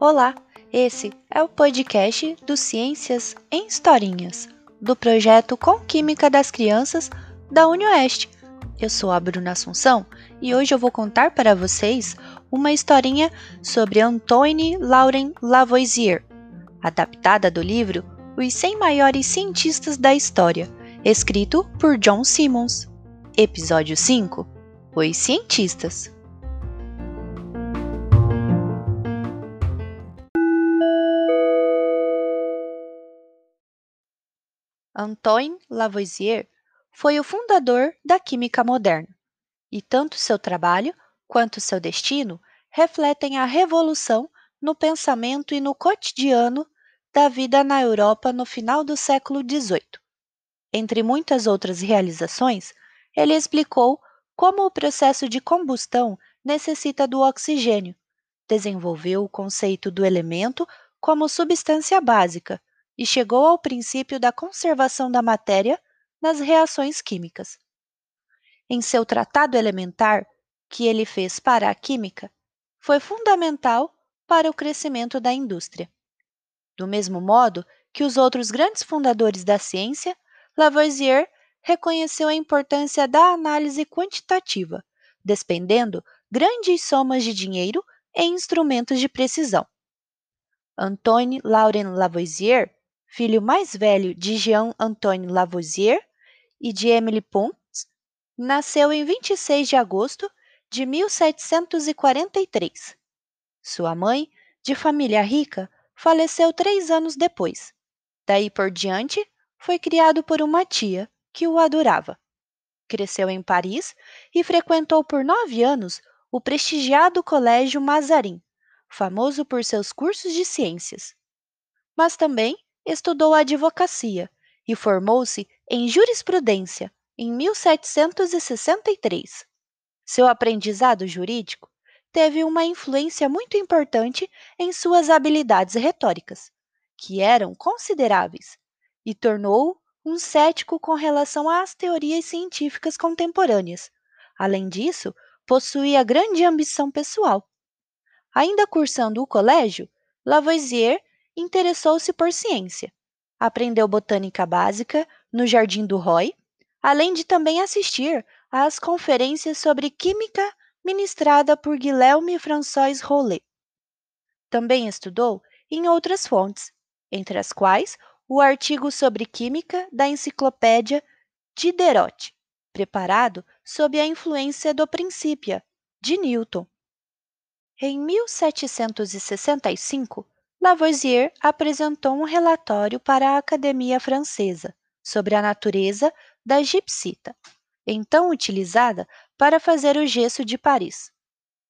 Olá, esse é o podcast do Ciências em Historinhas, do projeto Com Química das Crianças da UniOeste. Eu sou a Bruna Assunção e hoje eu vou contar para vocês uma historinha sobre Antoine Laurent Lavoisier, adaptada do livro Os 100 Maiores Cientistas da História, escrito por John Simmons. Episódio 5 Os Cientistas. Antoine Lavoisier foi o fundador da química moderna, e tanto seu trabalho quanto seu destino refletem a revolução no pensamento e no cotidiano da vida na Europa no final do século XVIII. Entre muitas outras realizações, ele explicou como o processo de combustão necessita do oxigênio, desenvolveu o conceito do elemento como substância básica e chegou ao princípio da conservação da matéria nas reações químicas. Em seu tratado elementar, que ele fez para a química, foi fundamental para o crescimento da indústria. Do mesmo modo que os outros grandes fundadores da ciência, Lavoisier reconheceu a importância da análise quantitativa, despendendo grandes somas de dinheiro em instrumentos de precisão. Antoine Laurent Lavoisier filho mais velho de Jean-Antoine Lavoisier e de Emily Pons, nasceu em 26 de agosto de 1743. Sua mãe, de família rica, faleceu três anos depois. Daí por diante, foi criado por uma tia que o adorava. Cresceu em Paris e frequentou por nove anos o prestigiado Colégio Mazarin, famoso por seus cursos de ciências. Mas também estudou advocacia e formou-se em jurisprudência em 1763. Seu aprendizado jurídico teve uma influência muito importante em suas habilidades retóricas, que eram consideráveis, e tornou-o um cético com relação às teorias científicas contemporâneas. Além disso, possuía grande ambição pessoal. Ainda cursando o colégio, Lavoisier interessou-se por ciência. Aprendeu botânica básica no Jardim do Roy, além de também assistir às conferências sobre química ministrada por Guilherme François Rollet. Também estudou em outras fontes, entre as quais o artigo sobre química da enciclopédia Diderot, preparado sob a influência do Principia, de Newton. Em 1765, Lavoisier apresentou um relatório para a Academia Francesa sobre a natureza da gipsita, então utilizada para fazer o gesso de Paris.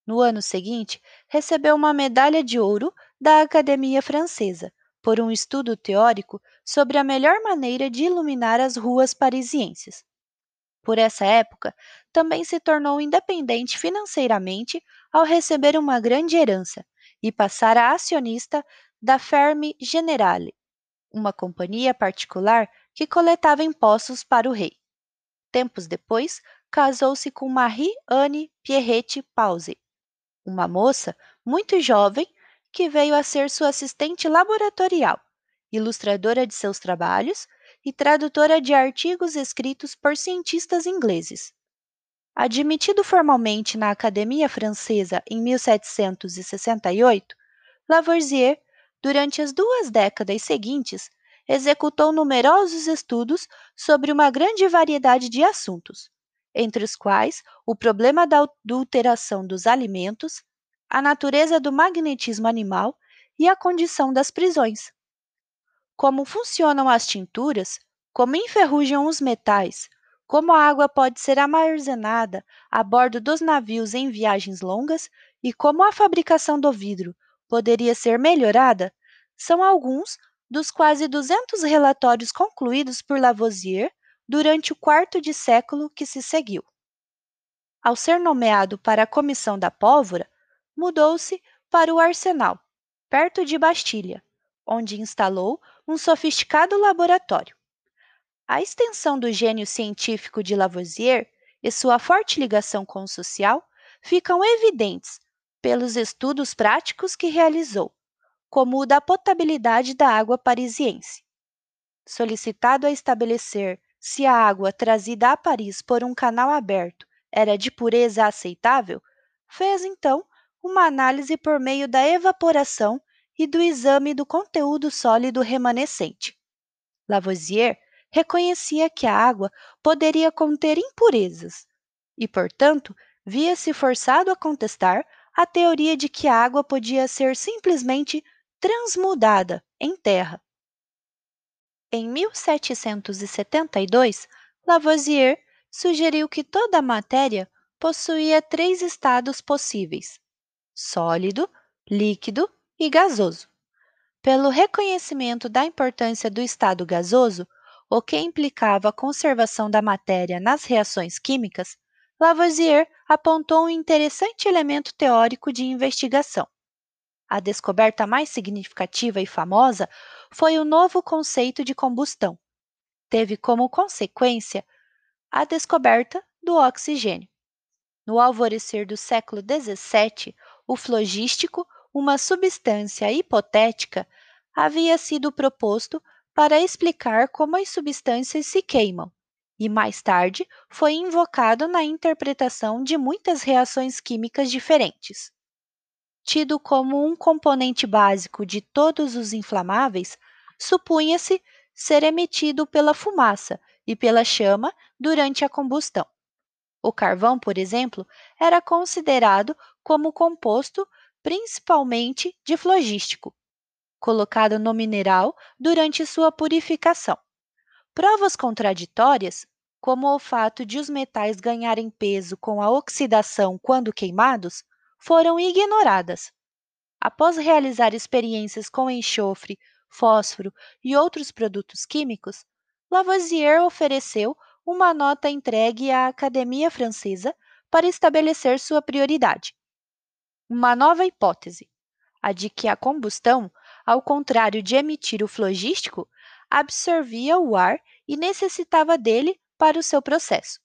No ano seguinte, recebeu uma medalha de ouro da Academia Francesa por um estudo teórico sobre a melhor maneira de iluminar as ruas parisienses. Por essa época, também se tornou independente financeiramente ao receber uma grande herança e passar a acionista da Ferme Generale, uma companhia particular que coletava impostos para o rei. Tempos depois, casou-se com Marie-Anne Pierrette Pause, uma moça muito jovem que veio a ser sua assistente laboratorial, ilustradora de seus trabalhos e tradutora de artigos escritos por cientistas ingleses. Admitido formalmente na Academia Francesa em 1768, Lavoisier, durante as duas décadas seguintes, executou numerosos estudos sobre uma grande variedade de assuntos, entre os quais o problema da adulteração dos alimentos, a natureza do magnetismo animal e a condição das prisões. Como funcionam as tinturas, como enferrujam os metais, como a água pode ser armazenada a bordo dos navios em viagens longas e como a fabricação do vidro poderia ser melhorada, são alguns dos quase 200 relatórios concluídos por Lavoisier durante o quarto de século que se seguiu. Ao ser nomeado para a Comissão da Pólvora, mudou-se para o Arsenal, perto de Bastilha, onde instalou um sofisticado laboratório. A extensão do gênio científico de Lavoisier e sua forte ligação com o social ficam evidentes pelos estudos práticos que realizou, como o da potabilidade da água parisiense. Solicitado a estabelecer se a água trazida a Paris por um canal aberto era de pureza aceitável, fez então uma análise por meio da evaporação e do exame do conteúdo sólido remanescente. Lavoisier reconhecia que a água poderia conter impurezas e, portanto, via-se forçado a contestar a teoria de que a água podia ser simplesmente transmudada em terra. Em 1772, Lavoisier sugeriu que toda a matéria possuía três estados possíveis: sólido, líquido e gasoso. Pelo reconhecimento da importância do estado gasoso, o que implicava a conservação da matéria nas reações químicas, Lavoisier apontou um interessante elemento teórico de investigação. A descoberta mais significativa e famosa foi o novo conceito de combustão. Teve como consequência a descoberta do oxigênio. No alvorecer do século XVII, o flogístico, uma substância hipotética, havia sido proposto para explicar como as substâncias se queimam e mais tarde foi invocado na interpretação de muitas reações químicas diferentes. Tido como um componente básico de todos os inflamáveis, supunha-se ser emitido pela fumaça e pela chama durante a combustão. O carvão, por exemplo, era considerado como composto principalmente de flogístico, colocado no mineral durante sua purificação. Provas contraditórias, como o fato de os metais ganharem peso com a oxidação quando queimados, foram ignoradas. Após realizar experiências com enxofre, fósforo e outros produtos químicos, Lavoisier ofereceu uma nota entregue à Academia Francesa para estabelecer sua prioridade. Uma nova hipótese, a de que a combustão, ao contrário de emitir o flogístico, absorvia o ar e necessitava dele para o seu processo.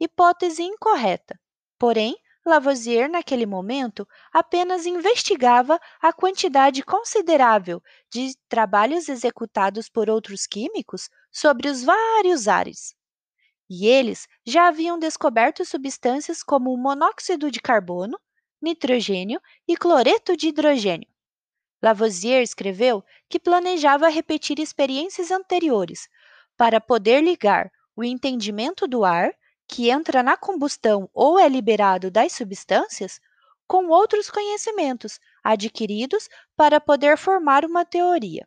Hipótese incorreta. Porém, Lavoisier, naquele momento, apenas investigava a quantidade considerável de trabalhos executados por outros químicos sobre os vários ares. E eles já haviam descoberto substâncias como monóxido de carbono, nitrogênio e cloreto de hidrogênio. Lavoisier escreveu que planejava repetir experiências anteriores para poder ligar o entendimento do ar, que entra na combustão ou é liberado das substâncias, com outros conhecimentos adquiridos para poder formar uma teoria.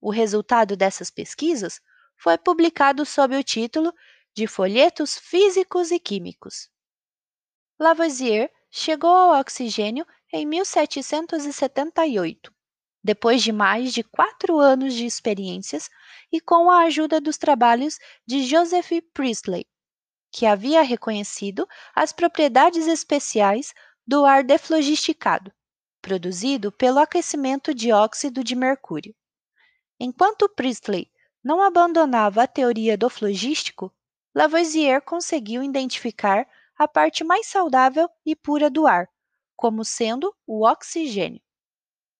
O resultado dessas pesquisas foi publicado sob o título de Folhetos Físicos e Químicos. Lavoisier chegou ao oxigênio em 1778 depois de mais de quatro anos de experiências e com a ajuda dos trabalhos de Joseph Priestley, que havia reconhecido as propriedades especiais do ar deflogisticado, produzido pelo aquecimento de óxido de mercúrio. Enquanto Priestley não abandonava a teoria do flogístico, Lavoisier conseguiu identificar a parte mais saudável e pura do ar, como sendo o oxigênio.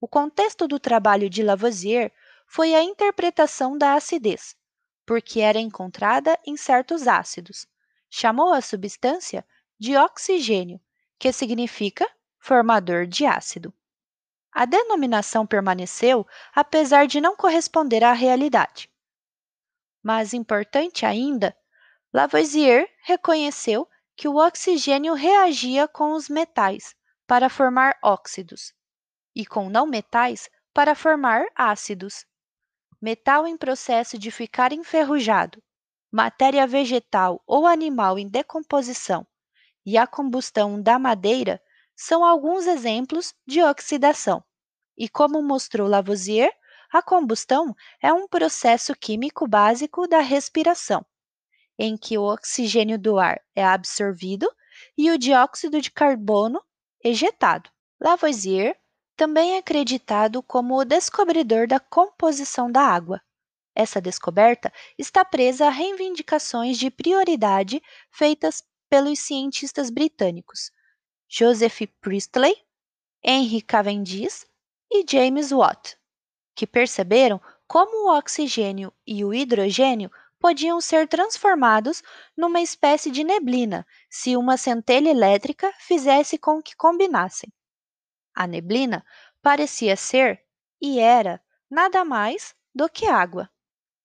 O contexto do trabalho de Lavoisier foi a interpretação da acidez, porque era encontrada em certos ácidos. Chamou a substância de oxigênio, que significa formador de ácido. A denominação permaneceu apesar de não corresponder à realidade. Mais importante ainda, Lavoisier reconheceu que o oxigênio reagia com os metais para formar óxidos, e com não metais para formar ácidos. Metal em processo de ficar enferrujado, matéria vegetal ou animal em decomposição e a combustão da madeira são alguns exemplos de oxidação. E como mostrou Lavoisier, a combustão é um processo químico básico da respiração, em que o oxigênio do ar é absorvido e o dióxido de carbono ejetado. Lavoisier também é acreditado como o descobridor da composição da água. Essa descoberta está presa a reivindicações de prioridade feitas pelos cientistas britânicos Joseph Priestley, Henry Cavendish e James Watt, que perceberam como o oxigênio e o hidrogênio podiam ser transformados numa espécie de neblina se uma centelha elétrica fizesse com que combinassem. A neblina parecia ser, e era, nada mais do que água.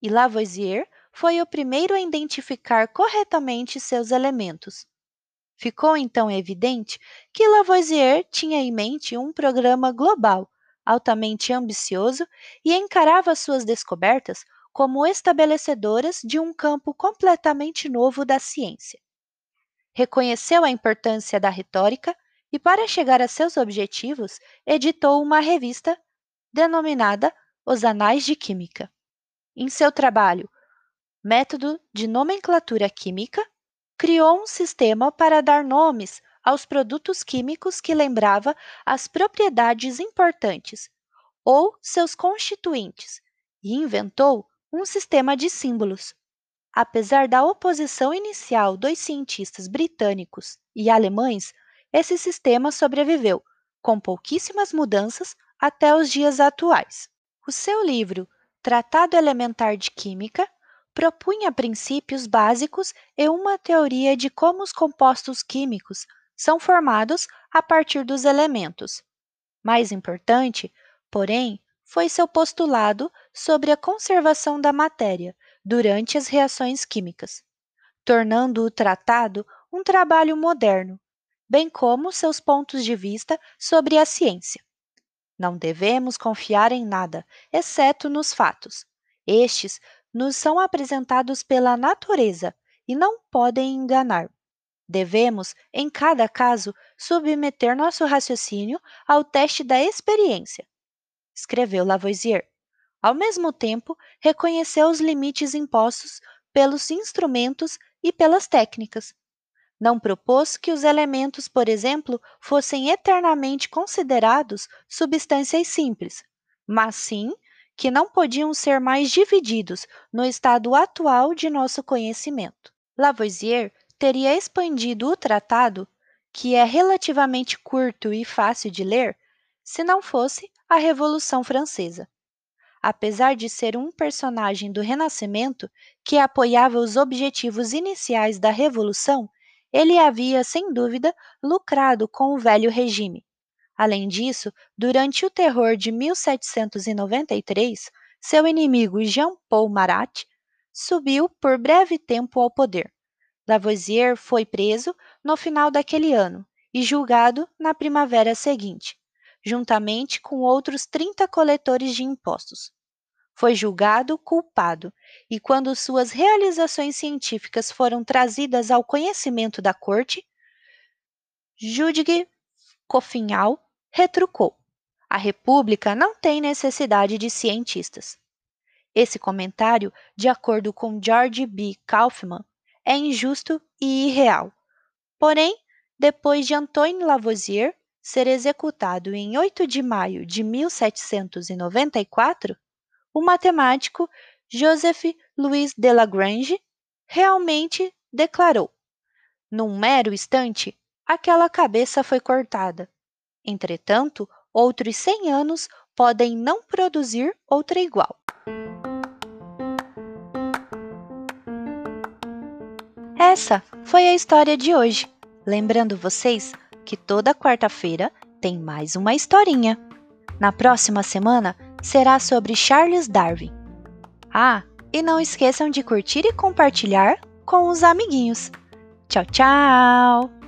E Lavoisier foi o primeiro a identificar corretamente seus elementos. Ficou então evidente que Lavoisier tinha em mente um programa global, altamente ambicioso, e encarava suas descobertas como estabelecedoras de um campo completamente novo da ciência. Reconheceu a importância da retórica e, para chegar a seus objetivos, editou uma revista denominada Os Anais de Química. Em seu trabalho Método de Nomenclatura Química, criou um sistema para dar nomes aos produtos químicos que lembrava as propriedades importantes ou seus constituintes e inventou um sistema de símbolos. Apesar da oposição inicial dos cientistas britânicos e alemães, esse sistema sobreviveu, com pouquíssimas mudanças, até os dias atuais. O seu livro Tratado Elementar de Química propunha princípios básicos e uma teoria de como os compostos químicos são formados a partir dos elementos. Mais importante, porém, foi seu postulado sobre a conservação da matéria durante as reações químicas, tornando o tratado um trabalho moderno, bem como seus pontos de vista sobre a ciência. Não devemos confiar em nada, exceto nos fatos. Estes nos são apresentados pela natureza e não podem enganar. Devemos, em cada caso, submeter nosso raciocínio ao teste da experiência, escreveu Lavoisier. Ao mesmo tempo, reconheceu os limites impostos pelos instrumentos e pelas técnicas, não propôs que os elementos, por exemplo, fossem eternamente considerados substâncias simples, mas sim que não podiam ser mais divididos no estado atual de nosso conhecimento. Lavoisier teria expandido o tratado, que é relativamente curto e fácil de ler, se não fosse a Revolução Francesa. Apesar de ser um personagem do Renascimento que apoiava os objetivos iniciais da Revolução, ele havia, sem dúvida, lucrado com o velho regime. Além disso, durante o terror de 1793, seu inimigo Jean-Paul Marat subiu por breve tempo ao poder. Lavoisier foi preso no final daquele ano e julgado na primavera seguinte, juntamente com outros 30 coletores de impostos foi julgado culpado e, quando suas realizações científicas foram trazidas ao conhecimento da corte, Judge Cofinhal retrucou: a República não tem necessidade de cientistas. Esse comentário, de acordo com George B. Kaufman, é injusto e irreal. Porém, depois de Antoine Lavoisier ser executado em 8 de maio de 1794, o matemático Joseph Louis de Lagrange realmente declarou: Num mero instante, aquela cabeça foi cortada. Entretanto, outros 100 anos podem não produzir outra igual. Essa foi a história de hoje. Lembrando vocês que toda quarta-feira tem mais uma historinha. Na próxima semana será sobre Charles Darwin. Ah, e não esqueçam de curtir e compartilhar com os amiguinhos. Tchau, tchau!